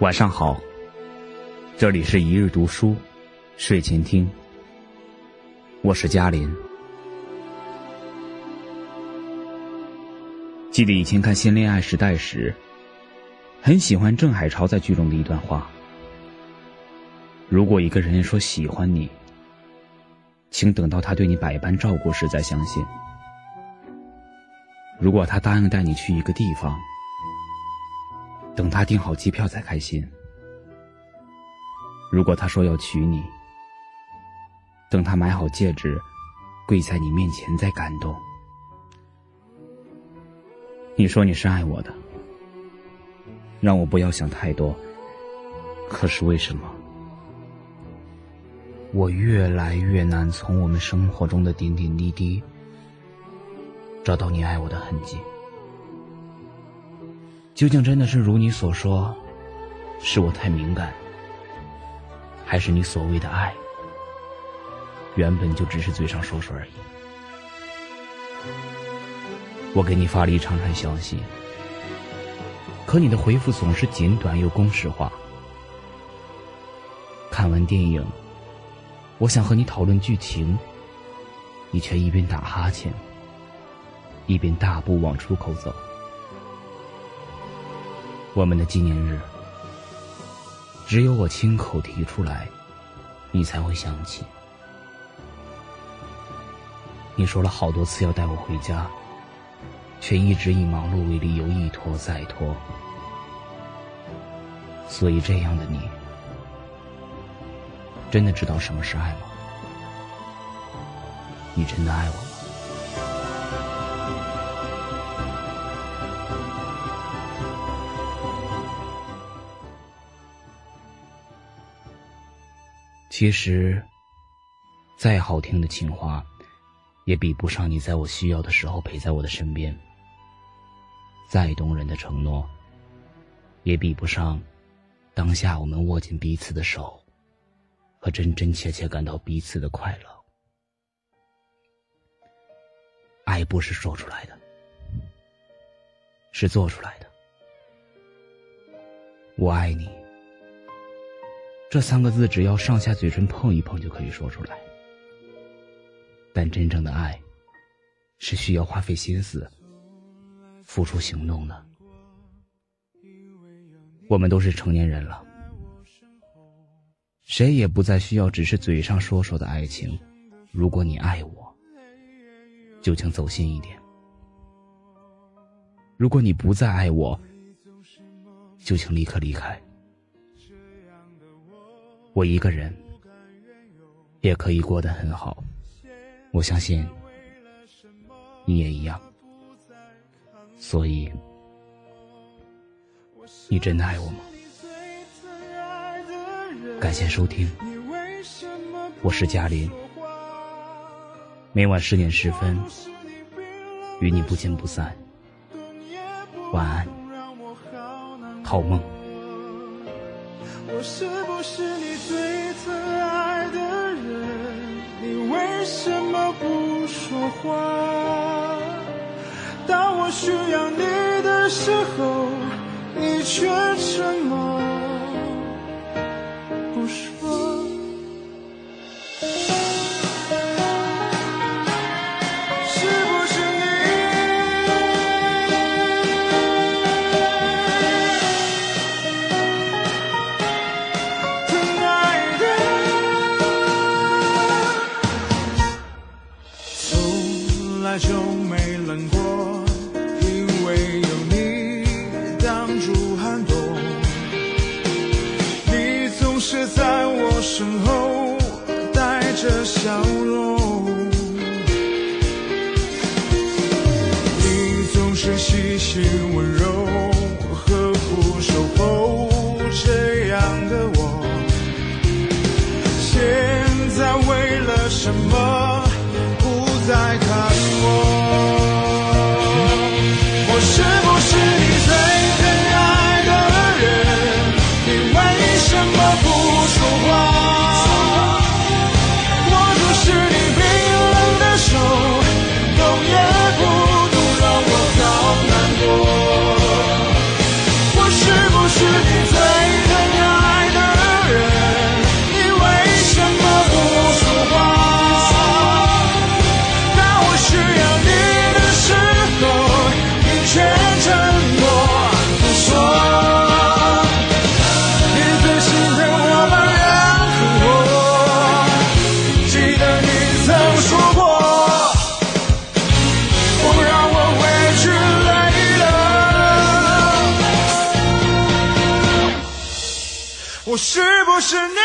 晚上好，这里是一日读书，睡前听。我是嘉林。记得以前看《新恋爱时代》时，很喜欢郑海潮在剧中的一段话：如果一个人说喜欢你，请等到他对你百般照顾时再相信；如果他答应带你去一个地方，等他订好机票才开心。如果他说要娶你，等他买好戒指，跪在你面前再感动。你说你是爱我的，让我不要想太多。可是为什么，我越来越难从我们生活中的点点滴滴找到你爱我的痕迹？究竟真的是如你所说，是我太敏感，还是你所谓的爱，原本就只是嘴上说说而已？我给你发了一长串消息，可你的回复总是简短又公式化。看完电影，我想和你讨论剧情，你却一边打哈欠，一边大步往出口走。我们的纪念日，只有我亲口提出来，你才会想起。你说了好多次要带我回家，却一直以忙碌为理由一拖再拖。所以这样的你，真的知道什么是爱吗？你真的爱我吗？其实，再好听的情话，也比不上你在我需要的时候陪在我的身边；再动人的承诺，也比不上当下我们握紧彼此的手，和真真切切感到彼此的快乐。爱不是说出来的，是做出来的。我爱你。这三个字，只要上下嘴唇碰一碰就可以说出来。但真正的爱，是需要花费心思、付出行动的。我们都是成年人了，谁也不再需要只是嘴上说说的爱情。如果你爱我，就请走心一点；如果你不再爱我，就请立刻离开。我一个人也可以过得很好，我相信你也一样。所以，你真的爱我吗？感谢收听，我是嘉林。每晚十点十分，与你不见不散。晚安，好梦。我是不是你最疼爱的人？你为什么不说话？当我需要你的时候，你却沉默。是在我身后带着笑容，你总是细心温柔，我是不是你？